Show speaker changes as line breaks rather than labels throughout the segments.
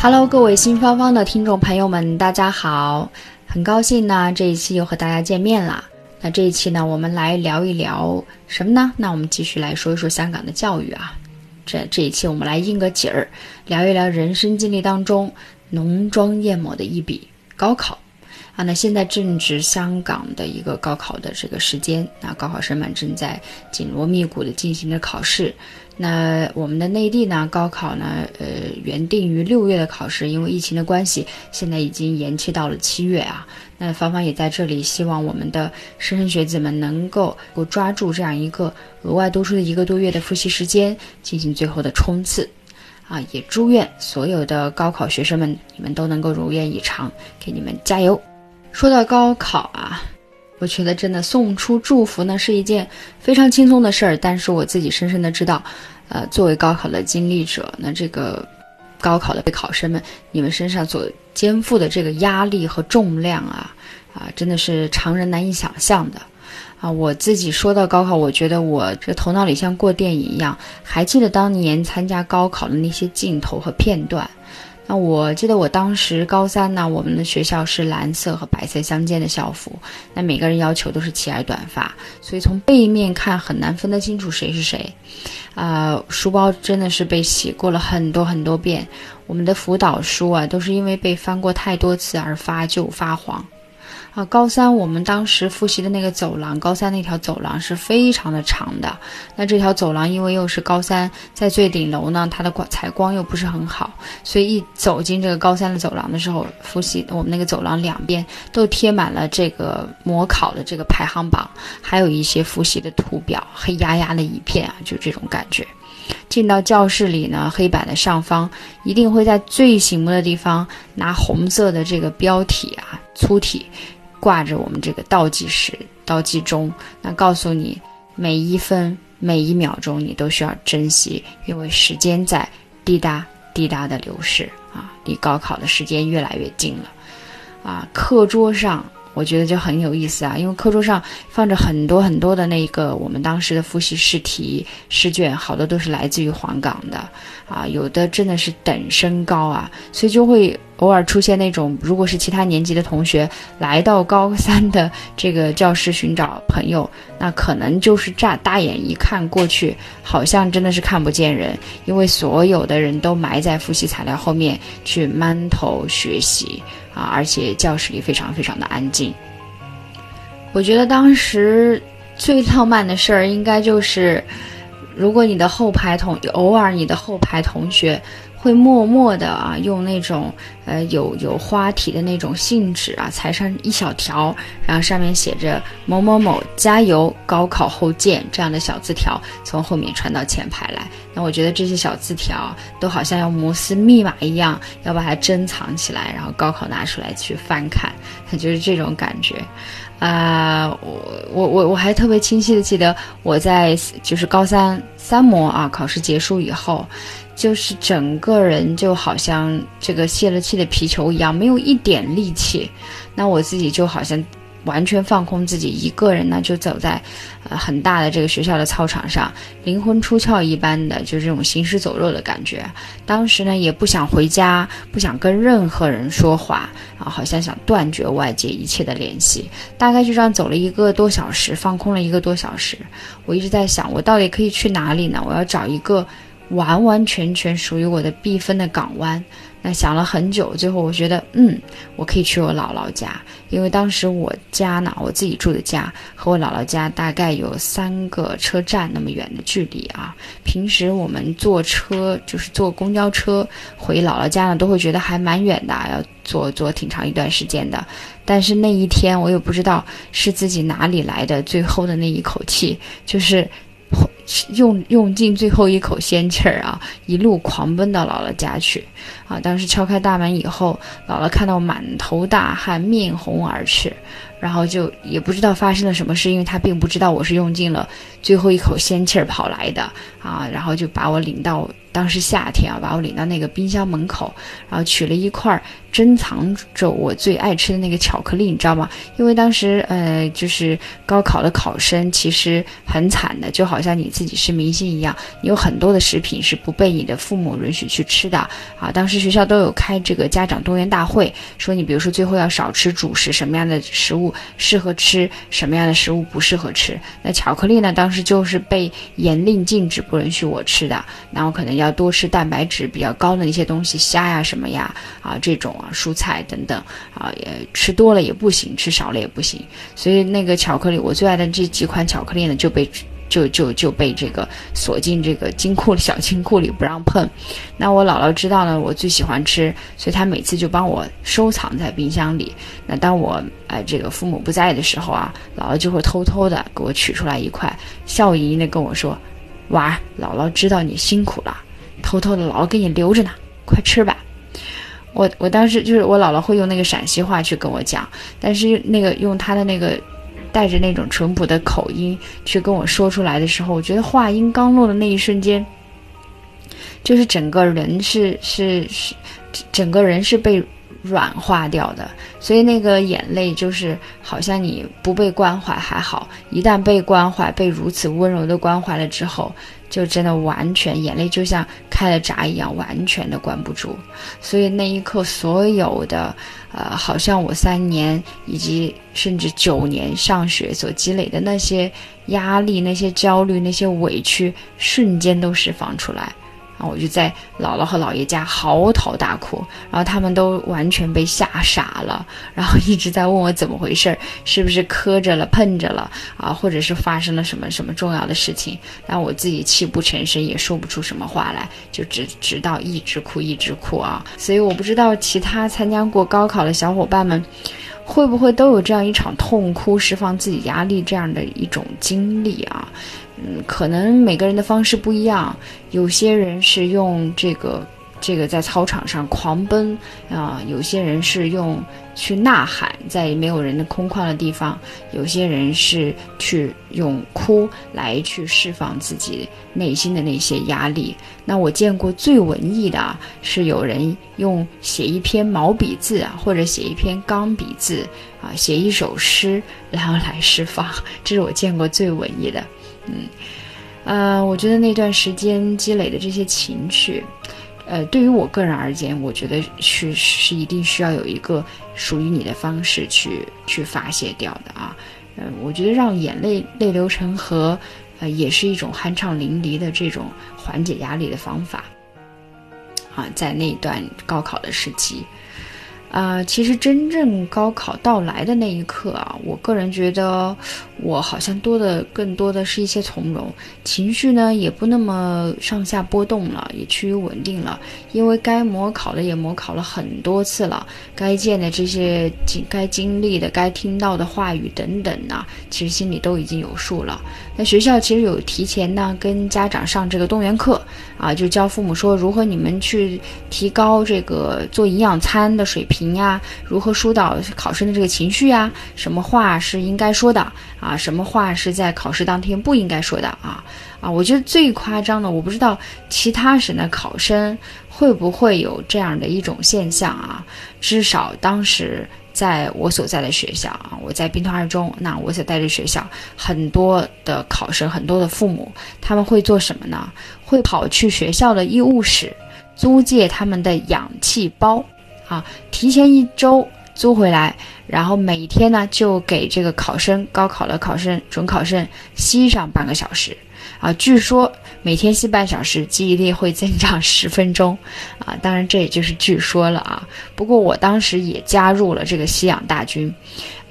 Hello，各位新芳芳的听众朋友们，大家好！很高兴呢，这一期又和大家见面了。那这一期呢，我们来聊一聊什么呢？那我们继续来说一说香港的教育啊。这这一期我们来应个景儿，聊一聊人生经历当中浓妆艳抹的一笔高考。啊，那现在正值香港的一个高考的这个时间，那高考生们正在紧锣密鼓的进行着考试。那我们的内地呢，高考呢，呃，原定于六月的考试，因为疫情的关系，现在已经延期到了七月啊。那芳芳也在这里希望我们的莘莘学子们能够够抓住这样一个额外多出的一个多月的复习时间，进行最后的冲刺。啊，也祝愿所有的高考学生们，你们都能够如愿以偿，给你们加油。说到高考啊，我觉得真的送出祝福呢是一件非常轻松的事儿。但是我自己深深的知道，呃，作为高考的经历者，那这个高考的考生们，你们身上所肩负的这个压力和重量啊，啊，真的是常人难以想象的。啊，我自己说到高考，我觉得我这头脑里像过电影一样，还记得当年参加高考的那些镜头和片段。那我记得我当时高三呢，我们的学校是蓝色和白色相间的校服，那每个人要求都是齐耳短发，所以从背面看很难分得清楚谁是谁，啊，书包真的是被洗过了很多很多遍，我们的辅导书啊都是因为被翻过太多次而发旧发黄。啊，高三我们当时复习的那个走廊，高三那条走廊是非常的长的。那这条走廊因为又是高三在最顶楼呢，它的光采光又不是很好，所以一走进这个高三的走廊的时候，复习我们那个走廊两边都贴满了这个模考的这个排行榜，还有一些复习的图表，黑压压的一片啊，就这种感觉。进到教室里呢，黑板的上方一定会在最醒目的地方拿红色的这个标题啊，粗体。挂着我们这个倒计时、倒计钟，那告诉你每一分每一秒钟你都需要珍惜，因为时间在滴答滴答的流逝啊，离高考的时间越来越近了，啊，课桌上。我觉得就很有意思啊，因为课桌上放着很多很多的那个我们当时的复习试题试卷，好多都是来自于黄冈的，啊，有的真的是等身高啊，所以就会偶尔出现那种，如果是其他年级的同学来到高三的这个教室寻找朋友，那可能就是乍大眼一看过去，好像真的是看不见人，因为所有的人都埋在复习材料后面去闷头学习。啊！而且教室里非常非常的安静。我觉得当时最浪漫的事儿，应该就是，如果你的后排同偶尔你的后排同学。会默默的啊，用那种呃有有花体的那种信纸啊，裁上一小条，然后上面写着某某某加油，高考后见这样的小字条，从后面传到前排来。那我觉得这些小字条都好像要摩斯密码一样，要把它珍藏起来，然后高考拿出来去翻看，它 就是这种感觉。啊，我我我我还特别清晰的记得我在就是高三三模啊考试结束以后。就是整个人就好像这个泄了气的皮球一样，没有一点力气。那我自己就好像完全放空自己，一个人呢就走在呃很大的这个学校的操场上，灵魂出窍一般的，就这种行尸走肉的感觉。当时呢也不想回家，不想跟任何人说话啊，好像想断绝外界一切的联系。大概就这样走了一个多小时，放空了一个多小时。我一直在想，我到底可以去哪里呢？我要找一个。完完全全属于我的避风的港湾。那想了很久，最后我觉得，嗯，我可以去我姥姥家，因为当时我家呢，我自己住的家和我姥姥家大概有三个车站那么远的距离啊。平时我们坐车，就是坐公交车回姥姥家呢，都会觉得还蛮远的，要坐坐挺长一段时间的。但是那一天，我也不知道是自己哪里来的最后的那一口气，就是。用用尽最后一口仙气儿啊，一路狂奔到姥姥家去。啊，当时敲开大门以后，姥姥看到满头大汗，面红耳赤。然后就也不知道发生了什么事，因为她并不知道我是用尽了最后一口仙气儿跑来的啊。然后就把我领到当时夏天啊，把我领到那个冰箱门口，然后取了一块珍藏着我最爱吃的那个巧克力，你知道吗？因为当时呃，就是高考的考生其实很惨的，就好像你自己是明星一样，你有很多的食品是不被你的父母允许去吃的啊。当时学校都有开这个家长动员大会，说你比如说最后要少吃主食，什么样的食物。适合吃什么样的食物不适合吃？那巧克力呢？当时就是被严令禁止，不允许我吃的。然后可能要多吃蛋白质比较高的一些东西，虾呀什么呀啊这种啊蔬菜等等啊，也吃多了也不行，吃少了也不行。所以那个巧克力，我最爱的这几款巧克力呢就被。就就就被这个锁进这个金库小金库里不让碰，那我姥姥知道呢，我最喜欢吃，所以她每次就帮我收藏在冰箱里。那当我哎这个父母不在的时候啊，姥姥就会偷偷的给我取出来一块，笑盈盈的跟我说：“娃，姥姥知道你辛苦了，偷偷的姥姥给你留着呢，快吃吧。”我我当时就是我姥姥会用那个陕西话去跟我讲，但是那个用她的那个。带着那种淳朴的口音去跟我说出来的时候，我觉得话音刚落的那一瞬间，就是整个人是是是，整个人是被软化掉的。所以那个眼泪就是好像你不被关怀还好，一旦被关怀，被如此温柔的关怀了之后。就真的完全眼泪就像开了闸一样，完全的关不住。所以那一刻，所有的，呃，好像我三年以及甚至九年上学所积累的那些压力、那些焦虑、那些委屈，瞬间都释放出来。然后我就在姥姥和姥爷家嚎啕大哭，然后他们都完全被吓傻了，然后一直在问我怎么回事儿，是不是磕着了、碰着了啊，或者是发生了什么什么重要的事情？然后我自己泣不成声，也说不出什么话来，就直直到一直哭一直哭啊。所以我不知道其他参加过高考的小伙伴们，会不会都有这样一场痛哭、释放自己压力这样的一种经历啊？嗯，可能每个人的方式不一样，有些人是用这个这个在操场上狂奔啊，有些人是用去呐喊，在没有人的空旷的地方，有些人是去用哭来去释放自己内心的那些压力。那我见过最文艺的啊是有人用写一篇毛笔字啊，或者写一篇钢笔字啊，写一首诗，然后来释放，这是我见过最文艺的。嗯，呃，我觉得那段时间积累的这些情绪，呃，对于我个人而言，我觉得是是一定需要有一个属于你的方式去去发泄掉的啊。嗯，我觉得让眼泪泪流成河，呃，也是一种酣畅淋漓的这种缓解压力的方法。啊，在那段高考的时期。啊，其实真正高考到来的那一刻啊，我个人觉得我好像多的更多的是一些从容，情绪呢也不那么上下波动了，也趋于稳定了。因为该模考的也模考了很多次了，该见的这些经该经历的、该听到的话语等等呢，其实心里都已经有数了。那学校其实有提前呢跟家长上这个动员课啊，就教父母说如何你们去提高这个做营养餐的水平。评呀，如何疏导考生的这个情绪呀？什么话是应该说的啊？什么话是在考试当天不应该说的啊？啊，我觉得最夸张的，我不知道其他省的考生会不会有这样的一种现象啊？至少当时在我所在的学校啊，我在兵团二中，那我所在的学校，很多的考生，很多的父母，他们会做什么呢？会跑去学校的医务室租借他们的氧气包。啊，提前一周租回来，然后每天呢就给这个考生，高考的考生、准考生吸上半个小时，啊，据说每天吸半小时，记忆力会增长十分钟，啊，当然这也就是据说了啊。不过我当时也加入了这个吸氧大军，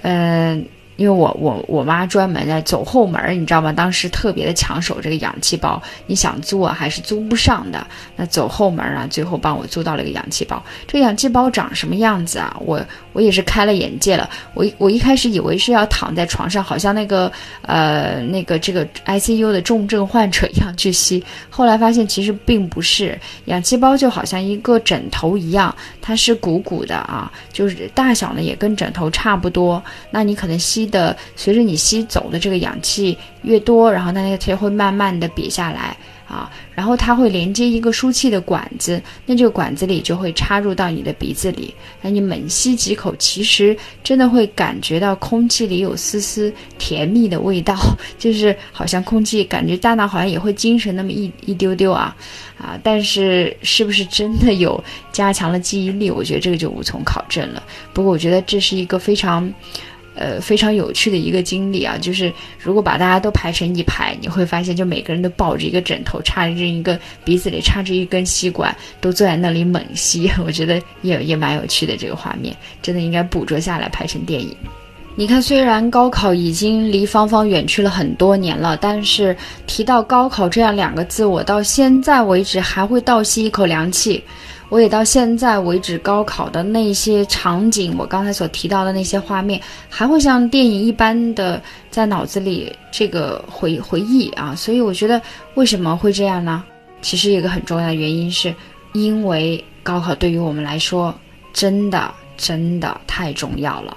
嗯，因为我我我妈专门的走后门，你知道吗？当时特别的抢手这个氧气包，你想租啊还是租不上的。那走后门啊，最后帮我租到了一个氧气包。这氧气包长什么样子啊？我我也是开了眼界了。我我一开始以为是要躺在床上，好像那个呃那个这个 ICU 的重症患者一样去吸。后来发现其实并不是，氧气包就好像一个枕头一样，它是鼓鼓的啊，就是大小呢也跟枕头差不多。那你可能吸的随着你吸走的这个氧气越多，然后它那个就会慢慢的瘪下来啊，然后它会连接一个输气的管子，那这个管子里就会插入到你的鼻子里，那你猛吸几口，其实真的会感觉到空气里有丝丝甜蜜的味道，就是好像空气感觉大脑好像也会精神那么一一丢丢啊啊，但是是不是真的有加强了记忆力，我觉得这个就无从考证了。不过我觉得这是一个非常。呃，非常有趣的一个经历啊，就是如果把大家都排成一排，你会发现，就每个人都抱着一个枕头，插着一个鼻子里插着一根吸管，都坐在那里猛吸。我觉得也也蛮有趣的这个画面，真的应该捕捉下来拍成电影。你看，虽然高考已经离芳芳远去了很多年了，但是提到高考这样两个字，我到现在为止还会倒吸一口凉气。我也到现在为止，高考的那些场景，我刚才所提到的那些画面，还会像电影一般的在脑子里这个回回忆啊。所以我觉得为什么会这样呢？其实一个很重要的原因是，因为高考对于我们来说，真的真的太重要了。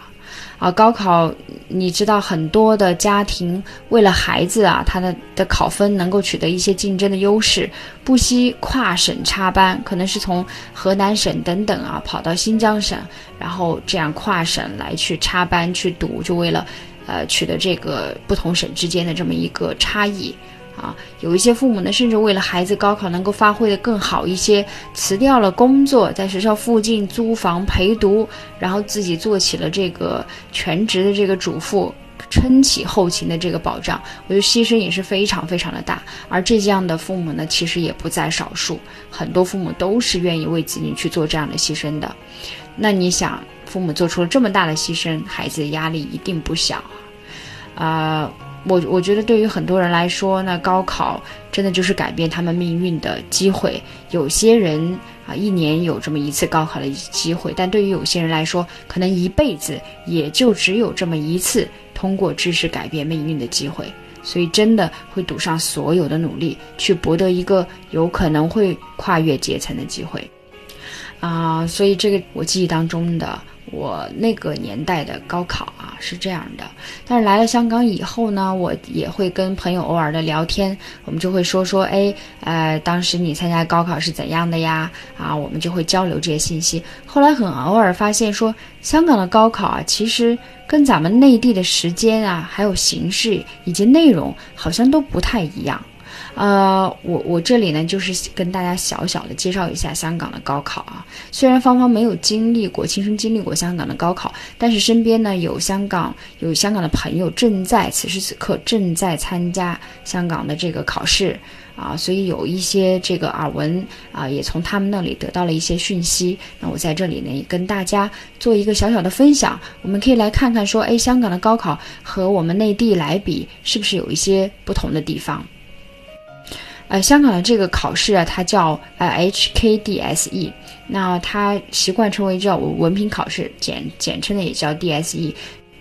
啊，高考，你知道很多的家庭为了孩子啊，他的的考分能够取得一些竞争的优势，不惜跨省插班，可能是从河南省等等啊跑到新疆省，然后这样跨省来去插班去读，就为了，呃，取得这个不同省之间的这么一个差异。啊，有一些父母呢，甚至为了孩子高考能够发挥的更好一些，辞掉了工作，在学校附近租房陪读，然后自己做起了这个全职的这个主妇，撑起后勤的这个保障。我觉得牺牲也是非常非常的大。而这样的父母呢，其实也不在少数，很多父母都是愿意为子女去做这样的牺牲的。那你想，父母做出了这么大的牺牲，孩子的压力一定不小啊，啊。我我觉得对于很多人来说，那高考真的就是改变他们命运的机会。有些人啊，一年有这么一次高考的机会，但对于有些人来说，可能一辈子也就只有这么一次通过知识改变命运的机会。所以真的会赌上所有的努力，去博得一个有可能会跨越阶层的机会。啊，所以这个我记忆当中的。我那个年代的高考啊是这样的，但是来了香港以后呢，我也会跟朋友偶尔的聊天，我们就会说说，哎，呃，当时你参加高考是怎样的呀？啊，我们就会交流这些信息。后来很偶尔发现说，香港的高考啊，其实跟咱们内地的时间啊，还有形式以及内容好像都不太一样。呃，我我这里呢，就是跟大家小小的介绍一下香港的高考啊。虽然芳芳没有经历过亲身经历过香港的高考，但是身边呢有香港有香港的朋友正在此时此刻正在参加香港的这个考试啊，所以有一些这个耳闻啊，也从他们那里得到了一些讯息。那我在这里呢，也跟大家做一个小小的分享。我们可以来看看说，哎，香港的高考和我们内地来比，是不是有一些不同的地方？呃，香港的这个考试啊，它叫呃 HKDSE，那它习惯称为叫文凭考试，简简称的也叫 DSE，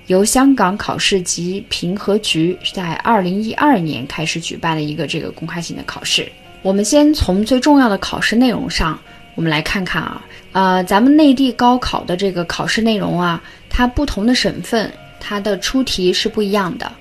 由香港考试及评核局在二零一二年开始举办的一个这个公开性的考试。我们先从最重要的考试内容上，我们来看看啊，呃，咱们内地高考的这个考试内容啊，它不同的省份它的出题是不一样的。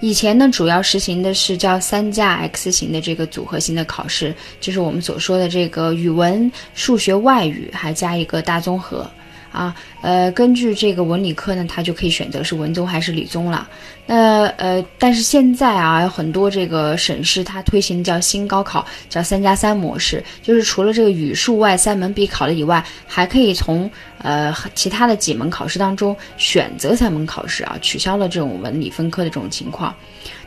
以前呢，主要实行的是叫三加 X 型的这个组合型的考试，就是我们所说的这个语文、数学、外语，还加一个大综合。啊，呃，根据这个文理科呢，它就可以选择是文综还是理综了。那呃，但是现在啊，有很多这个省市它推行叫新高考，叫三加三模式，就是除了这个语数外三门必考的以外，还可以从呃其他的几门考试当中选择三门考试啊，取消了这种文理分科的这种情况。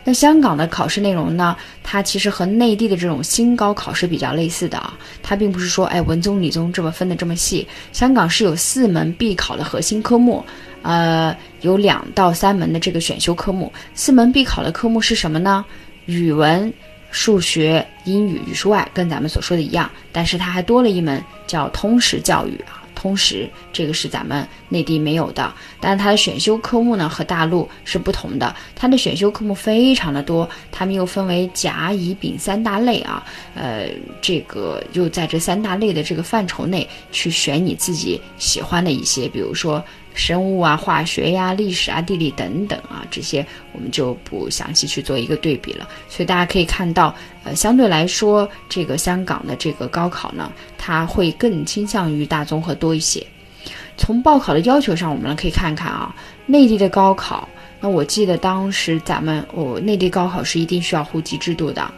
那香港的考试内容呢，它其实和内地的这种新高考是比较类似的啊，它并不是说哎文综理综这么分的这么细，香港是有四门必考的核心科目，呃，有两到三门的这个选修科目，四门必考的科目是什么呢？语文。数学、英语、语数外跟咱们所说的一样，但是它还多了一门叫通识教育啊。通识这个是咱们内地没有的，但是它的选修科目呢和大陆是不同的。它的选修科目非常的多，它们又分为甲、乙、丙三大类啊。呃，这个又在这三大类的这个范畴内去选你自己喜欢的一些，比如说。生物啊、化学呀、历史啊、地理等等啊，这些我们就不详细去做一个对比了。所以大家可以看到，呃，相对来说，这个香港的这个高考呢，它会更倾向于大综合多一些。从报考的要求上，我们呢可以看看啊，内地的高考，那我记得当时咱们我内地高考是一定需要户籍制度的。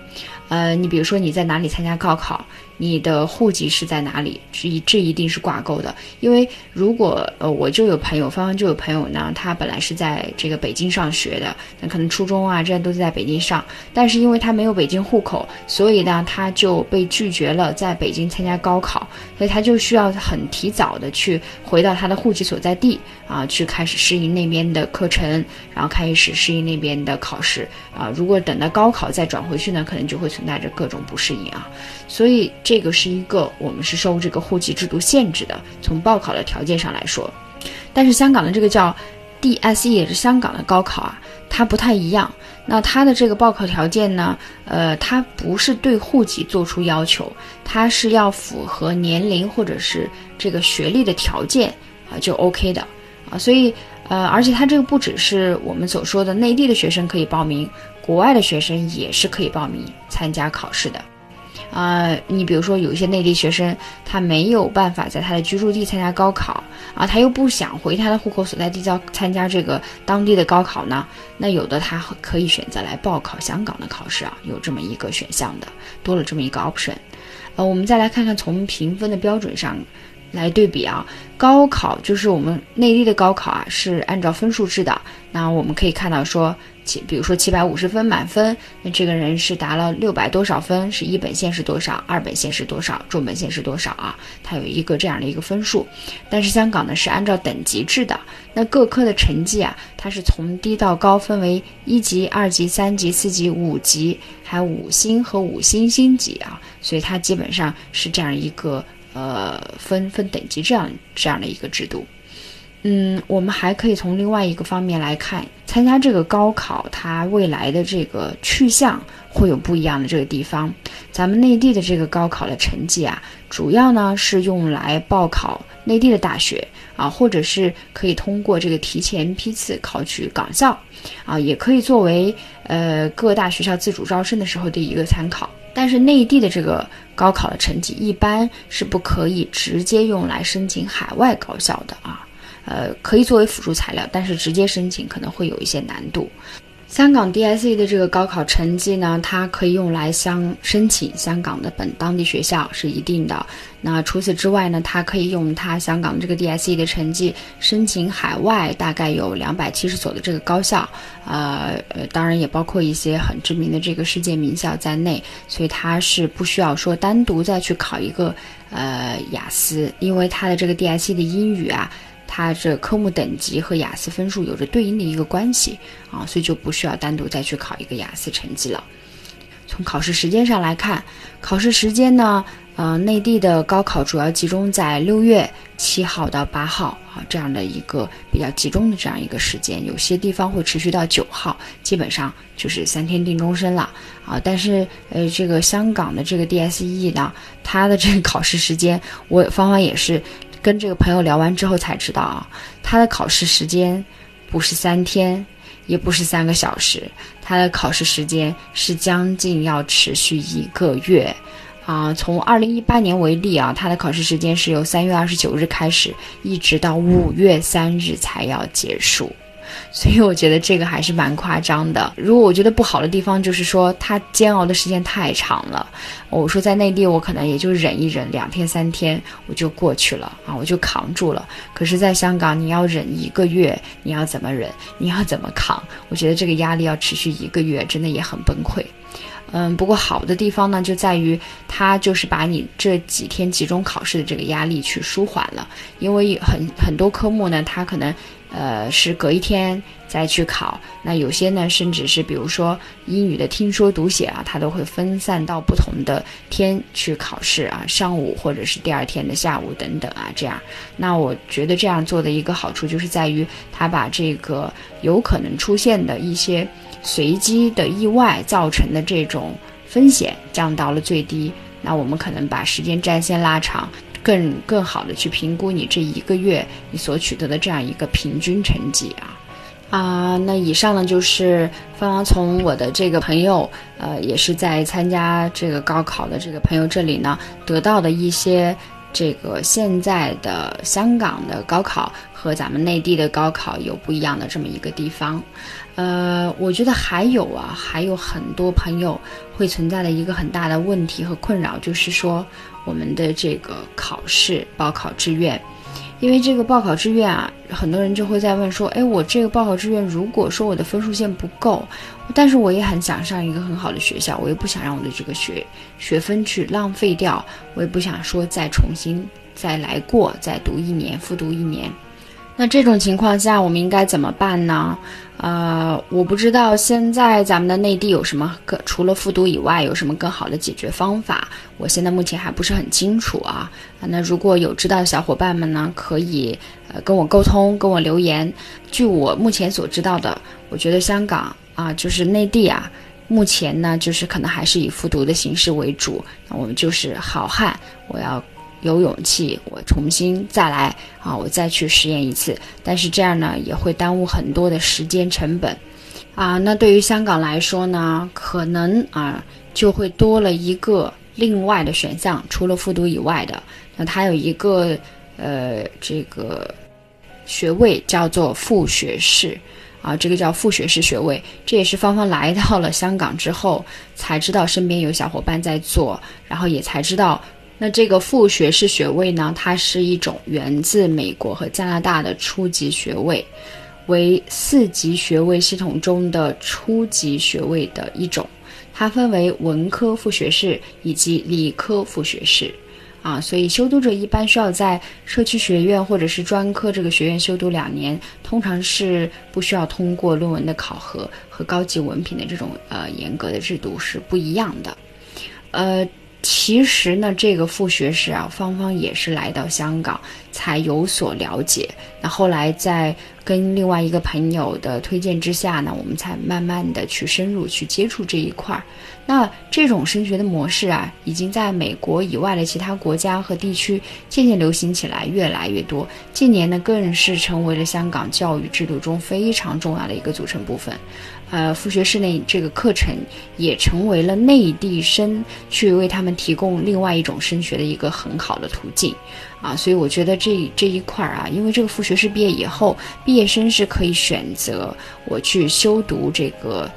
呃，你比如说你在哪里参加高考？你的户籍是在哪里？这这一定是挂钩的，因为如果呃，我就有朋友，芳芳就有朋友呢，他本来是在这个北京上学的，那可能初中啊这些都是在北京上，但是因为他没有北京户口，所以呢他就被拒绝了在北京参加高考，所以他就需要很提早的去回到他的户籍所在地啊，去开始适应那边的课程，然后开始适应那边的考试啊。如果等到高考再转回去呢，可能就会存在着各种不适应啊，所以这。个是一个我们是受这个户籍制度限制的，从报考的条件上来说，但是香港的这个叫 DSE 也是香港的高考啊，它不太一样。那它的这个报考条件呢，呃，它不是对户籍做出要求，它是要符合年龄或者是这个学历的条件啊就 OK 的啊，所以呃，而且它这个不只是我们所说的内地的学生可以报名，国外的学生也是可以报名参加考试的。呃，你比如说有一些内地学生，他没有办法在他的居住地参加高考啊，他又不想回他的户口所在地交参加这个当地的高考呢，那有的他可以选择来报考香港的考试啊，有这么一个选项的，多了这么一个 option。呃，我们再来看看从评分的标准上。来对比啊，高考就是我们内地的高考啊，是按照分数制的。那我们可以看到说，七，比如说七百五十分满分，那这个人是达了六百多少分？是一本线是多少？二本线是多少？重本线是多少啊？它有一个这样的一个分数。但是香港呢是按照等级制的，那各科的成绩啊，它是从低到高分为一级、二级、三级、四级、五级，还有五星和五星星级啊，所以它基本上是这样一个。呃，分分等级这样这样的一个制度，嗯，我们还可以从另外一个方面来看，参加这个高考，它未来的这个去向会有不一样的这个地方。咱们内地的这个高考的成绩啊，主要呢是用来报考内地的大学啊，或者是可以通过这个提前批次考取港校啊，也可以作为呃各大学校自主招生的时候的一个参考。但是内地的这个高考的成绩一般是不可以直接用来申请海外高校的啊，呃，可以作为辅助材料，但是直接申请可能会有一些难度。香港 DSE 的这个高考成绩呢，它可以用来相申请香港的本当地学校是一定的。那除此之外呢，它可以用它香港这个 DSE 的成绩申请海外，大概有两百七十所的这个高校，呃呃，当然也包括一些很知名的这个世界名校在内。所以它是不需要说单独再去考一个呃雅思，因为它的这个 DSE 的英语啊。它这科目等级和雅思分数有着对应的一个关系啊，所以就不需要单独再去考一个雅思成绩了。从考试时间上来看，考试时间呢，呃，内地的高考主要集中在六月七号到八号啊这样的一个比较集中的这样一个时间，有些地方会持续到九号，基本上就是三天定终身了啊。但是呃，这个香港的这个 DSE 呢，它的这个考试时间，我芳芳也是。跟这个朋友聊完之后才知道啊，他的考试时间不是三天，也不是三个小时，他的考试时间是将近要持续一个月，啊，从二零一八年为例啊，他的考试时间是由三月二十九日开始，一直到五月三日才要结束，所以我觉得这个还是蛮夸张的。如果我觉得不好的地方，就是说他煎熬的时间太长了。我说在内地，我可能也就忍一忍，两天三天我就过去了啊，我就扛住了。可是，在香港，你要忍一个月，你要怎么忍？你要怎么扛？我觉得这个压力要持续一个月，真的也很崩溃。嗯，不过好的地方呢，就在于它就是把你这几天集中考试的这个压力去舒缓了，因为很很多科目呢，它可能呃是隔一天再去考，那有些呢，甚至是比如说英语的听说读写啊，它都会分散到不同的天去考试啊，上午或者是第二天的下午等等啊，这样。那我觉得这样做的一个好处就是在于它把这个有可能出现的一些。随机的意外造成的这种风险降到了最低，那我们可能把时间战线拉长，更更好的去评估你这一个月你所取得的这样一个平均成绩啊啊！那以上呢就是芳芳从我的这个朋友，呃，也是在参加这个高考的这个朋友这里呢得到的一些这个现在的香港的高考和咱们内地的高考有不一样的这么一个地方。呃，我觉得还有啊，还有很多朋友会存在的一个很大的问题和困扰，就是说我们的这个考试报考志愿，因为这个报考志愿啊，很多人就会在问说，哎，我这个报考志愿，如果说我的分数线不够，但是我也很想上一个很好的学校，我也不想让我的这个学学分去浪费掉，我也不想说再重新再来过，再读一年，复读一年。那这种情况下，我们应该怎么办呢？呃，我不知道现在咱们的内地有什么更除了复读以外，有什么更好的解决方法？我现在目前还不是很清楚啊。那如果有知道的小伙伴们呢，可以呃跟我沟通，跟我留言。据我目前所知道的，我觉得香港啊，就是内地啊，目前呢，就是可能还是以复读的形式为主。那我们就是好汉，我要。有勇气，我重新再来啊！我再去实验一次，但是这样呢也会耽误很多的时间成本，啊，那对于香港来说呢，可能啊就会多了一个另外的选项，除了复读以外的，那它有一个呃这个学位叫做副学士，啊，这个叫副学士学位，这也是芳芳来到了香港之后才知道，身边有小伙伴在做，然后也才知道。那这个副学士学位呢？它是一种源自美国和加拿大的初级学位，为四级学位系统中的初级学位的一种。它分为文科副学士以及理科副学士，啊，所以修读者一般需要在社区学院或者是专科这个学院修读两年，通常是不需要通过论文的考核和高级文凭的这种呃严格的制度是不一样的，呃。其实呢，这个副学士啊，芳芳也是来到香港才有所了解。那后来在跟另外一个朋友的推荐之下呢，我们才慢慢的去深入去接触这一块儿。那这种升学的模式啊，已经在美国以外的其他国家和地区渐渐流行起来，越来越多。近年呢，更是成为了香港教育制度中非常重要的一个组成部分。呃，副学室内这个课程也成为了内地生去为他们提供另外一种升学的一个很好的途径，啊，所以我觉得这这一块儿啊，因为这个副学士毕业以后，毕业生是可以选择我去修读这个。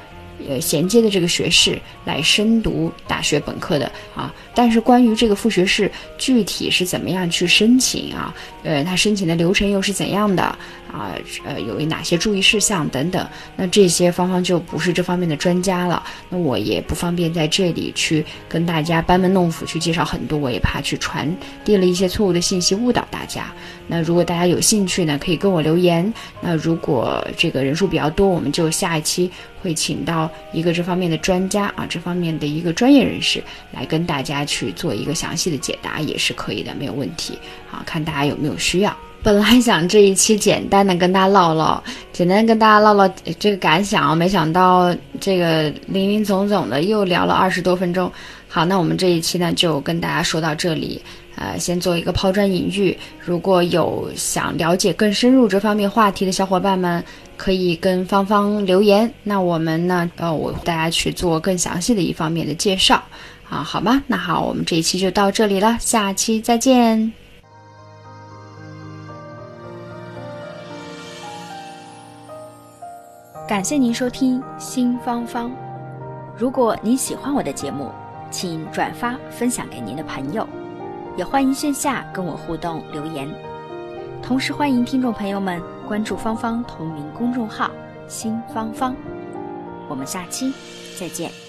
呃，衔接的这个学士来深读大学本科的啊，但是关于这个副学士具体是怎么样去申请啊？呃，他申请的流程又是怎样的啊？呃，有哪些注意事项等等？那这些芳芳就不是这方面的专家了，那我也不方便在这里去跟大家班门弄斧去介绍很多，我也怕去传递了一些错误的信息误导大家。那如果大家有兴趣呢，可以跟我留言。那如果这个人数比较多，我们就下一期会请到一个这方面的专家啊，这方面的一个专业人士来跟大家去做一个详细的解答，也是可以的，没有问题。好，看大家有没有需要。本来想这一期简单的跟大家唠唠，简单跟大家唠唠这个感想，没想到这个林林总总的又聊了二十多分钟。好，那我们这一期呢就跟大家说到这里。呃，先做一个抛砖引玉。如果有想了解更深入这方面话题的小伙伴们，可以跟芳芳留言。那我们呢，呃，我大家去做更详细的一方面的介绍啊，好吗？那好，我们这一期就到这里了，下期再见。
感谢您收听新芳芳。如果您喜欢我的节目，请转发分享给您的朋友，也欢迎线下跟我互动留言。同时欢迎听众朋友们关注芳芳同名公众号“新芳芳”。我们下期再见。